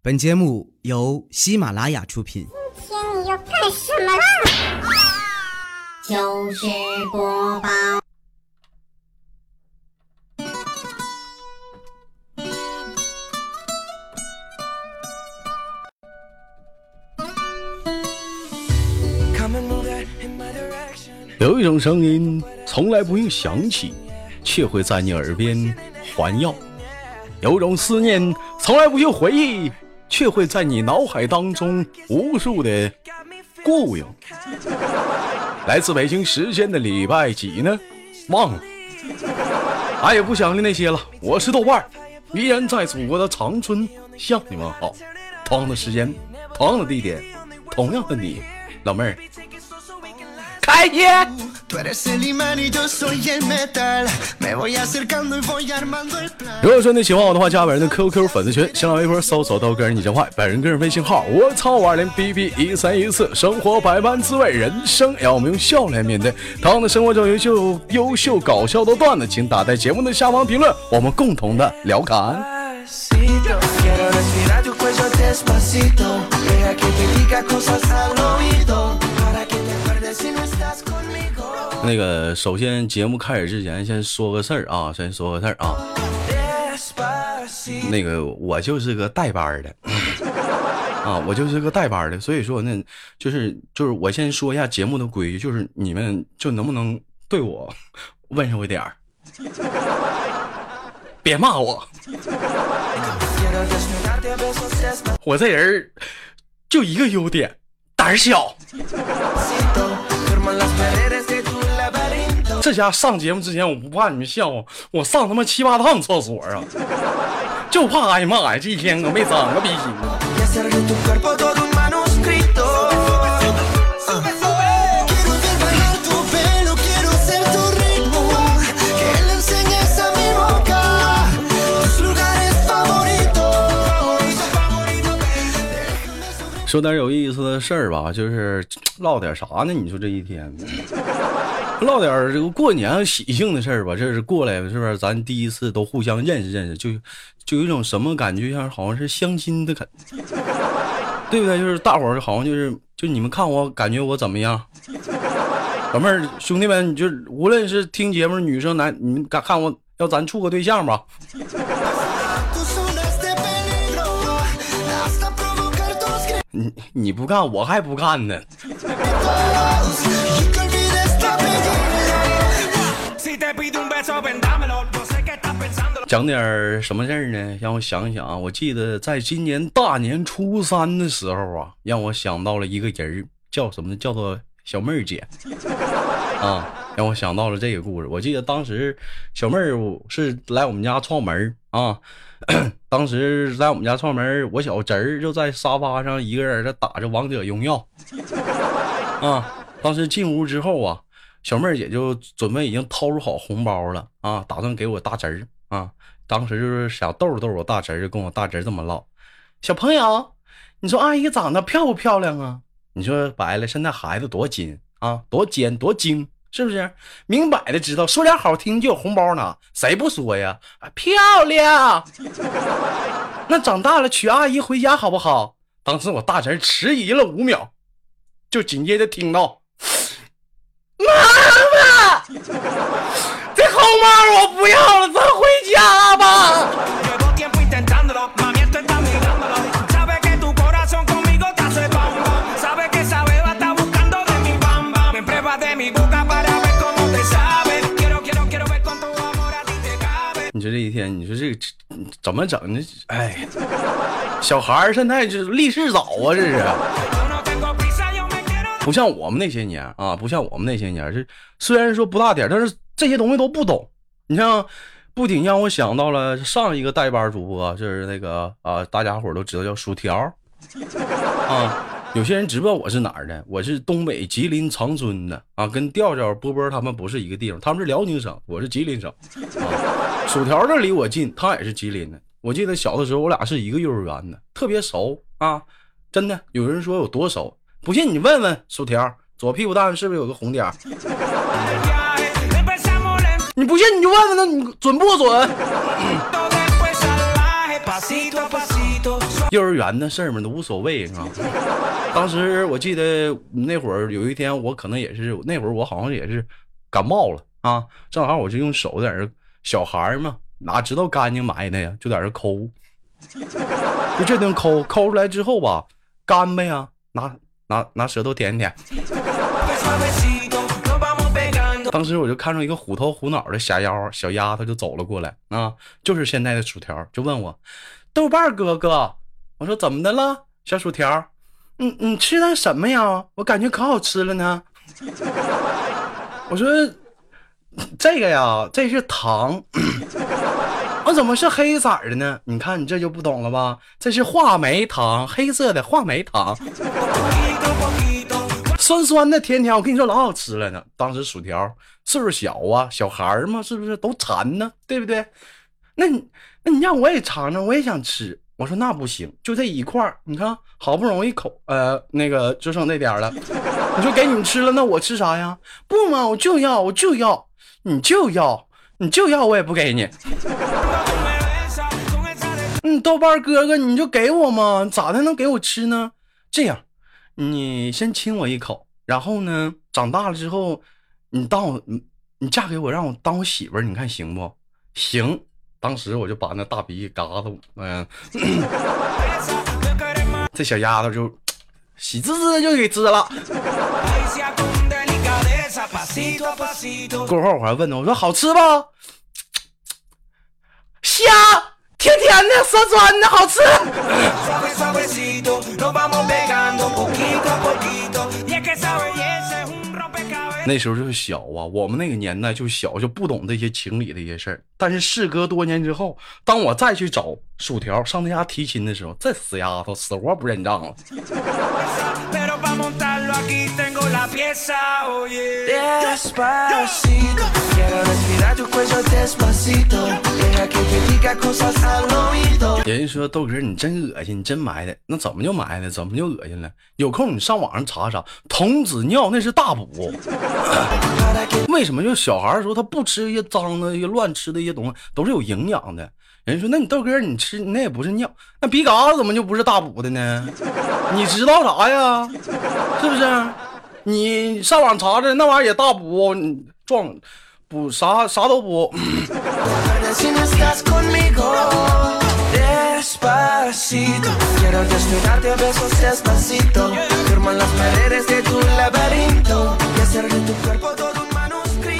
本节目由喜马拉雅出品。今天你要干什么啦？糗事播报。有一种声音从来不用想起，却会在你耳边环绕；有种思念从来不用回忆，却会在你脑海当中无数的雇佣。来自北京时间的礼拜几呢？忘了，俺也不想念那些了。我是豆瓣儿，依然在祖国的长春向你们好。同样的时间，同样的地点，同样的你，老妹儿。开业。如果说你喜欢我的话，加本人的 QQ 粉丝群，新浪微博搜索到个人你真坏，本人个人微信号我操五二零 B B 一三一四。生活百般滋味，人生要我们用笑来面对。同样的生活中优秀、优秀搞笑的段子，请打在节目的下方评论，我们共同的聊侃。那个，首先节目开始之前，先说个事儿啊，先说个事儿啊。那个，我就是个带班的 啊，我就是个带班的，所以说那，就是就是我先说一下节目的规矩，就是你们就能不能对我温柔一点儿，别骂我。我这人就一个优点，胆小。这家上节目之前，我不怕你们笑话，我上他妈七八趟厕所啊，就怕挨骂呀！这一天可没长个鼻心。说点有意思的事儿吧，就是唠点啥呢？你说这一天，唠点这个过年喜庆的事儿吧。这是过来是不是？咱第一次都互相认识认识，就就有一种什么感觉，像好像是相亲的感，对不对？就是大伙儿好像就是就你们看我感觉我怎么样？老妹儿兄弟们，你就无论是听节目女生男，你们敢看我要咱处个对象吧？你你不干，我还不干呢。讲点什么事儿呢？让我想想啊，我记得在今年大年初三的时候啊，让我想到了一个人叫什么呢？叫做小妹儿姐 啊，让我想到了这个故事。我记得当时小妹儿是来我们家串门啊。当时在我们家串门，我小侄儿就在沙发上一个人在打着王者荣耀。啊，当时进屋之后啊，小妹儿姐就准备已经掏出好红包了啊，打算给我大侄儿啊。当时就是想逗逗我大侄儿，跟我大侄儿这么唠：“小朋友，你说阿姨长得漂不漂亮啊？你说白了，现在孩子多精啊，多尖多精。”是不是明摆的知道说点好听就有红包拿？谁不说呀？漂亮！那长大了娶阿姨回家好不好？当时我大侄儿迟疑了五秒，就紧接着听到：“妈妈，这红包我不要了，咱回家吧。”你说这一天，你说这个怎么整呢？哎，小孩儿现在这立世早啊，这是不像我们那些年啊，不像我们那些年，是虽然说不大点，但是这些东西都不懂。你像，不仅让我想到了上一个代班主播，就是那个啊，大家伙都知道叫薯条 啊。有些人知不知道我是哪儿的？我是东北吉林长春的啊，跟调调波波他们不是一个地方，他们是辽宁省，我是吉林省。薯条这离我近，他也是吉林的。我记得小的时候，我俩是一个幼儿园的，特别熟啊！真的，有人说有多熟，不信你问问薯条，左屁股蛋是不是有个红点？你不信你就问问他，你准不准？幼儿园的事儿嘛，都无所谓是吧？当时我记得那会儿有一天，我可能也是那会儿我好像也是感冒了啊，正好我就用手在这小孩儿嘛，哪知道干净埋汰呀，就在这抠，就这顿抠抠出来之后吧，干呗呀，拿拿拿舌头舔舔。当时我就看着一个虎头虎脑的小妖小丫头就走了过来啊，就是现在的薯条，就问我豆瓣哥哥，我说怎么的了，小薯条，你你吃的什么呀？我感觉可好吃了呢。我说这个呀，这是糖。怎么是黑色的呢？你看你这就不懂了吧？这是话梅糖，黑色的话梅糖。酸酸的，甜甜，我跟你说老好吃了呢。当时薯条岁数小啊，小孩儿嘛，是不是都馋呢？对不对？那你那你让我也尝尝，我也想吃。我说那不行，就这一块儿，你看好不容易口呃那个就剩那点了，你说给你们吃了，那我吃啥呀？不嘛，我就要，我就要，你就要，你就要，我也不给你。嗯，豆瓣哥哥，你就给我嘛，咋的能给我吃呢？这样。你先亲我一口，然后呢，长大了之后，你当我，你你嫁给我，让我当我媳妇儿，你看行不？行。当时我就把那大鼻嘎子，嗯，这小丫头就 喜滋滋的就给滋了。过后我还问她，我说好吃不？香。甜甜的，酸酸的，好吃。那时候就是小啊，我们那个年代就小，就不懂这些情理的一些事儿。但是事隔多年之后，当我再去找薯条上他家提亲的时候，这死丫头死活不认账了。人家说豆哥你真恶心，你真埋汰，那怎么就埋汰？怎么就恶心了？有空你上网上查查，童子尿那是大补。为什么就小孩的时候他不吃一些脏的、一些乱吃的一些东西，都是有营养的？人家说那你豆哥你吃那也不是尿，那鼻嘎子怎么就不是大补的呢？你知道啥呀？是不是？你上网查查，那玩意儿也大补，你壮补啥啥都补。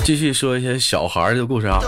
继续说一些小孩的故事啊。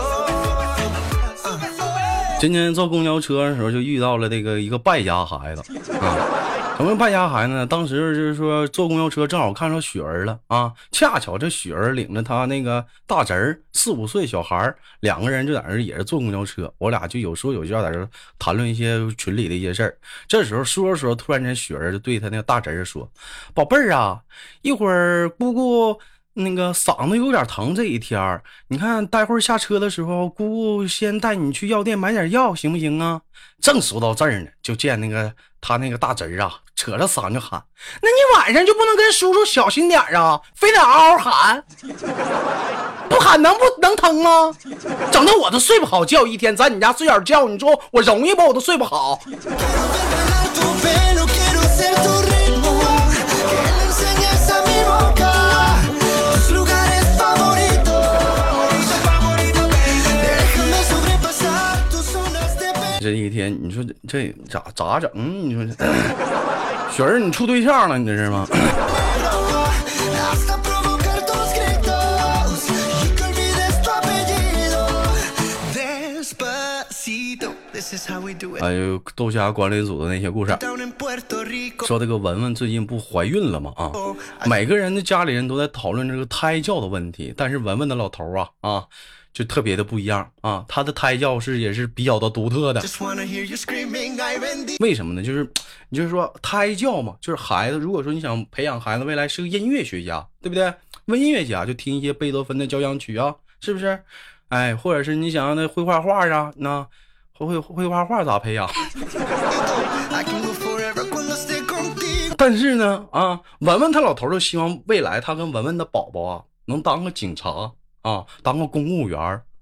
今天坐公交车的时候就遇到了那个一个败家孩子啊。什么败家孩子呢？当时就是说坐公交车，正好看上雪儿了啊！恰巧这雪儿领着他那个大侄儿，四五岁小孩儿，两个人就在那也是坐公交车。我俩就有说有笑在这谈论一些群里的一些事儿。这时候说着说着，突然间雪儿就对他那个大侄儿说：“宝贝儿啊，一会儿姑姑那个嗓子有点疼，这一天儿，你看待会儿下车的时候，姑姑先带你去药店买点药，行不行啊？”正说到这儿呢，就见那个他那个大侄儿啊。扯着嗓就喊，那你晚上就不能跟叔叔小心点啊？非得嗷嗷喊，不喊能不能疼吗？整的我都睡不好觉，一天在你家睡点觉，你说我容易不？我都睡不好。这一天，你说这咋咋整？你说这 雪儿，你处对象了？你这是吗？还有豆虾管理组的那些故事，说这个文文最近不怀孕了吗？啊，每个人的家里人都在讨论这个胎教的问题，但是文文的老头啊啊。就特别的不一样啊，他的胎教是也是比较的独特的。为什么呢？就是你就是说胎教嘛，就是孩子，如果说你想培养孩子未来是个音乐学家，对不对？问音乐家就听一些贝多芬的交响曲啊，是不是？哎，或者是你想让他会画画啊，那会会会画画咋培养？但是呢，啊，文文他老头就希望未来他跟文文的宝宝啊能当个警察。啊，当个公务员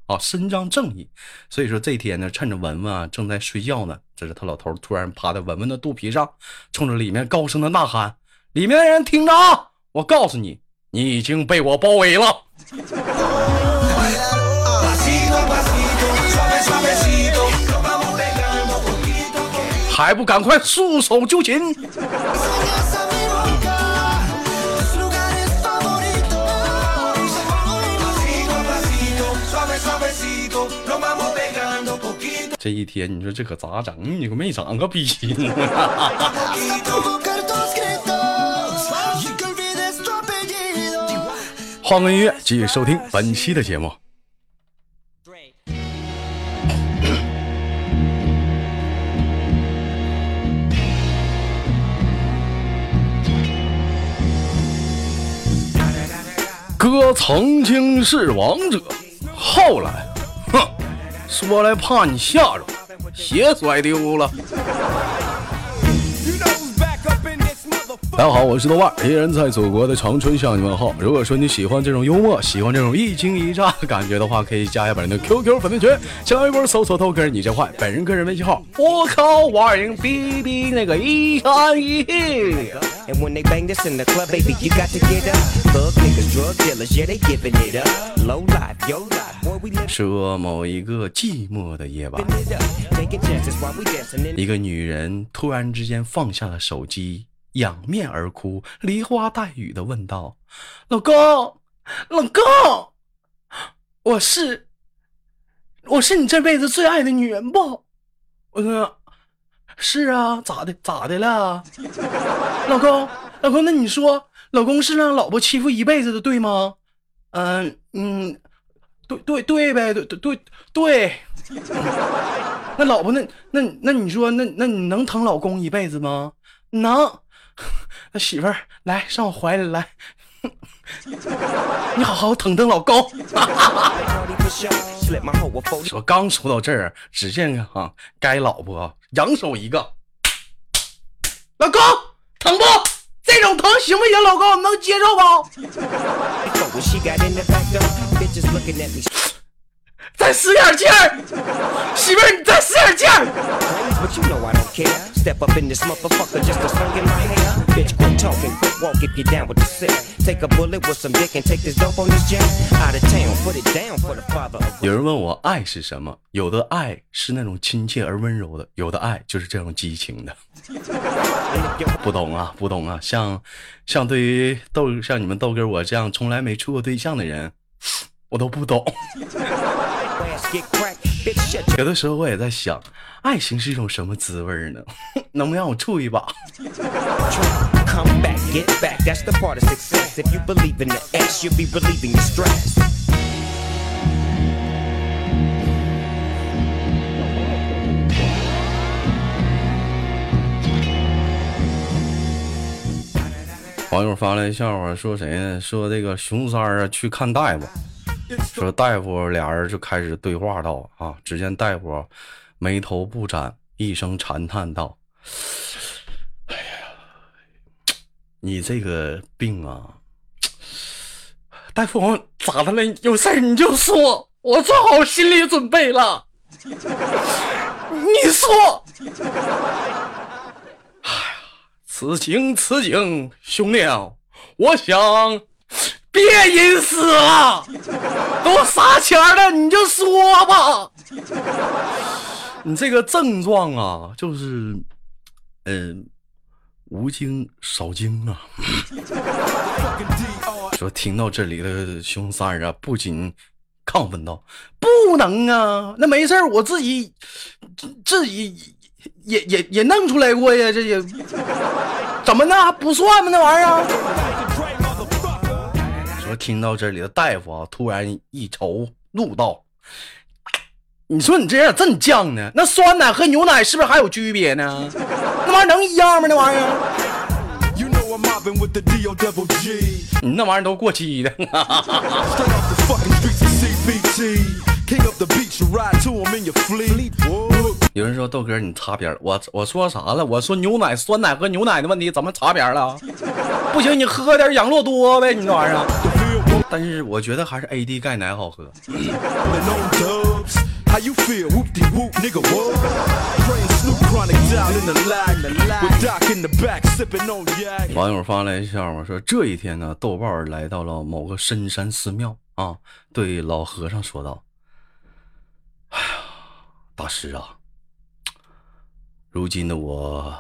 啊，伸张正义。所以说这天呢，趁着文文啊正在睡觉呢，这是他老头突然趴在文文的肚皮上，冲着里面高声的呐喊：“里面的人听着啊，我告诉你，你已经被我包围了。”还不赶快束手就擒！这一天，你说这可咋整？你可没长个逼呢！换个音乐，继续收听本期的节目。哥曾经是王者，后来，说来怕你吓着，鞋摔丢了。大家好，我是豆瓣，依然在祖国的长春向你问好。如果说你喜欢这种幽默，喜欢这种一惊一乍的感觉的话，可以加一下本人的 QQ 粉丝群，加微博搜索豆哥你真坏，本人个人微信号我靠五二零 B B 那个一三一。说某一个寂寞的夜晚，一个女人突然之间放下了手机。仰面而哭，梨花带雨的问道：“老公，老公，我是，我是你这辈子最爱的女人不？”我说：“是啊，咋的？咋的了？老公，老公，那你说，老公是让老婆欺负一辈子的，对吗？嗯嗯，对对对呗，对对对对。那老婆，那那那你说，那那你能疼老公一辈子吗？能。”那媳妇儿来上我怀里来，你好好疼疼老公。说刚说到这儿，只见哈该老婆扬手一个，老公疼不？这种疼行不行？老公能接受不？再使点劲儿，媳妇儿你再使点劲儿。有人问我爱是什么？有的爱是那种亲切而温柔的，有的爱就是这种激情的。不懂啊，不懂啊！像像对于豆像你们豆哥我这样从来没处过对象的人，我都不懂。有的时候我也在想，爱情是一种什么滋味呢？能不能让我处一把？网友发来笑话，说谁呢？说这个熊三儿啊去看大夫。说大夫俩人就开始对话道啊，只见大夫眉头不展，一声长叹道：“哎呀，你这个病啊，大夫咋的了？有事儿你就说，我做好心理准备了。你说，哎呀，此情此景，兄弟啊，我想。”别隐私了，都啥钱了，你就说吧。你这个症状啊，就是，嗯，无精少精啊。说听到这里的熊三啊，不仅亢奋道：“不能啊，那没事我自己自己也也也弄出来过呀，这也怎么那还不算吗？那玩意儿。”说听到这里的大夫啊，突然一愁，怒道：“你说你这人咋这么犟呢？那酸奶和牛奶是不是还有区别呢？那玩意儿能一样吗？那玩意儿，你 那玩意儿都过期的。”有人说豆哥你擦边了，我我说啥了？我说牛奶酸奶和牛奶的问题怎么擦边了？不行，你喝点养乐多呗，你这玩意儿。但是我觉得还是 AD 钙奶好喝。网友发来消息说：“这一天呢，豆包来到了某个深山寺庙啊，对老和尚说道：‘哎呀，大师啊，如今的我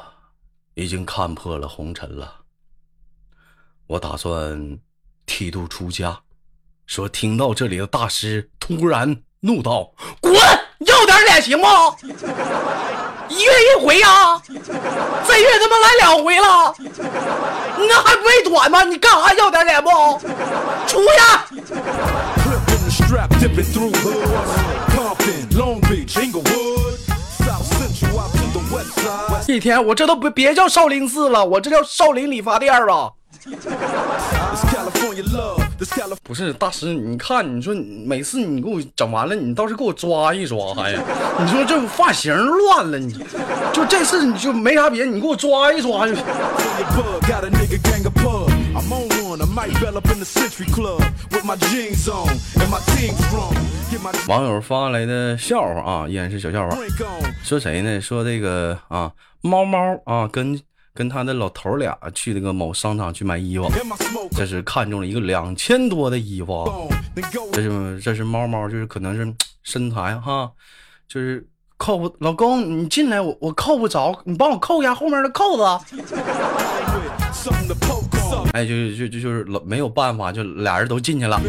已经看破了红尘了，我打算……’”剃度出家。说听到这里的大师突然怒道滚！要点脸行不一月一回呀这月他妈来两回了你那还不会短吗？你干啥要点脸不？出去一天我这都不别叫少林寺了我这叫少林理发店吧不是大师，你看，你说你每次你给我整完了，你倒是给我抓一抓还呀？你说这发型乱了，你就这次你就没啥别的，你给我抓一抓就网友发来的笑话啊，依然是小笑话。说谁呢？说这个啊，猫猫啊，跟跟他的老头俩去那个某商场去买衣服这是看中了一个两千多的衣服这是这是猫猫，就是可能是身材哈，就是扣不，老公你进来我我扣不着，你帮我扣一下后面的扣子。哎，就就就就是老没有办法，就俩人都进去了。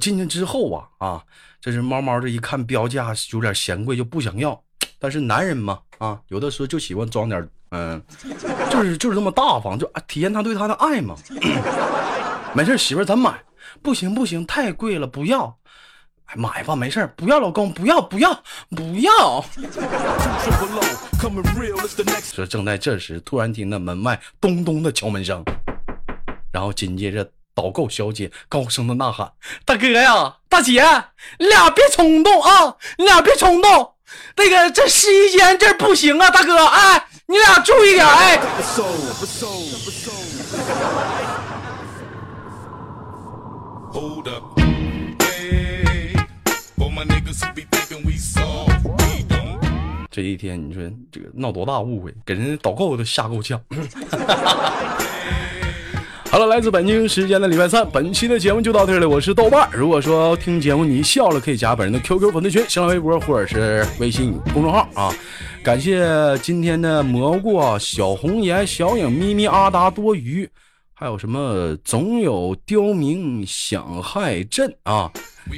进去之后啊啊，这是猫猫这一看标价有点嫌贵，就不想要。但是男人嘛啊，有的时候就喜欢装点嗯、就是就是这么大方，就啊体现他对她的爱嘛。没事，媳妇儿咱买，不行不行，太贵了，不要。哎，买吧，没事儿不要，老公，不要，不要，不要。说正在这时，突然听到门外咚咚的敲门声，然后紧接着导购小姐高声的呐喊：“大哥呀，大姐，你俩别冲动啊，你俩别冲动，那个这试衣间这不行啊，大哥，哎，你俩注意点，哎。这一天，你说这个闹多大误会，给人家导购都吓够呛。好了，来自北京时间的礼拜三，本期的节目就到这里，我是豆瓣。如果说听节目你笑了，可以加本人的 QQ 粉丝群、新浪微博或者是微信公众号啊。感谢今天的蘑菇、小红颜、小影、咪咪、阿达、多余，还有什么总有刁民想害朕啊。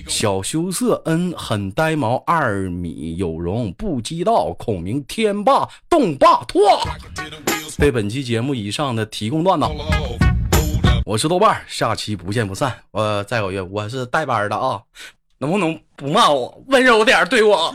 小羞涩恩很呆毛，二米有容不羁道，孔明天霸动霸拓。对本期节目以上的提供段子，我是豆瓣，下期不见不散。我再有一个，我是带班的啊，能不能不骂我，温柔点对我？